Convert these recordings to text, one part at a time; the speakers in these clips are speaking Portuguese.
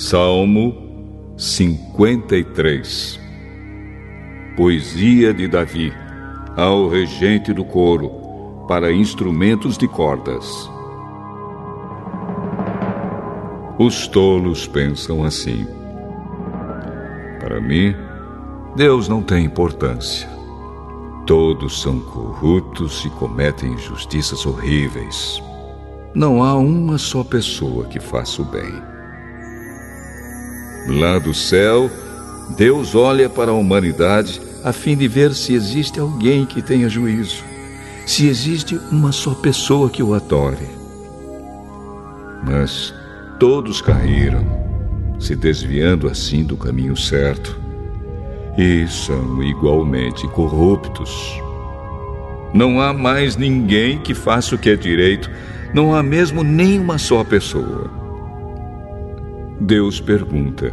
Salmo 53 Poesia de Davi ao regente do coro para instrumentos de cordas. Os tolos pensam assim. Para mim, Deus não tem importância. Todos são corruptos e cometem injustiças horríveis. Não há uma só pessoa que faça o bem. Lá do céu, Deus olha para a humanidade a fim de ver se existe alguém que tenha juízo, se existe uma só pessoa que o adore. Mas todos caíram, se desviando assim do caminho certo, e são igualmente corruptos. Não há mais ninguém que faça o que é direito, não há mesmo nem uma só pessoa. Deus pergunta: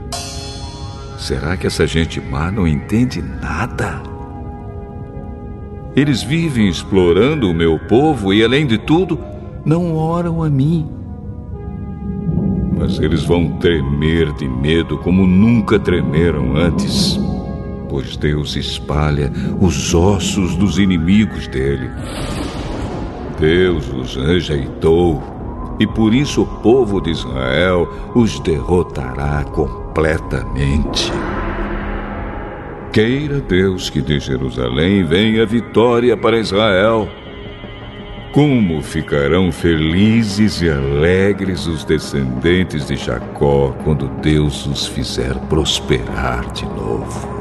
será que essa gente má não entende nada? Eles vivem explorando o meu povo e, além de tudo, não oram a mim. Mas eles vão tremer de medo como nunca tremeram antes, pois Deus espalha os ossos dos inimigos dele. Deus os rejeitou e por isso o povo de Israel os derrotará completamente. Queira Deus que de Jerusalém venha vitória para Israel. Como ficarão felizes e alegres os descendentes de Jacó quando Deus os fizer prosperar de novo.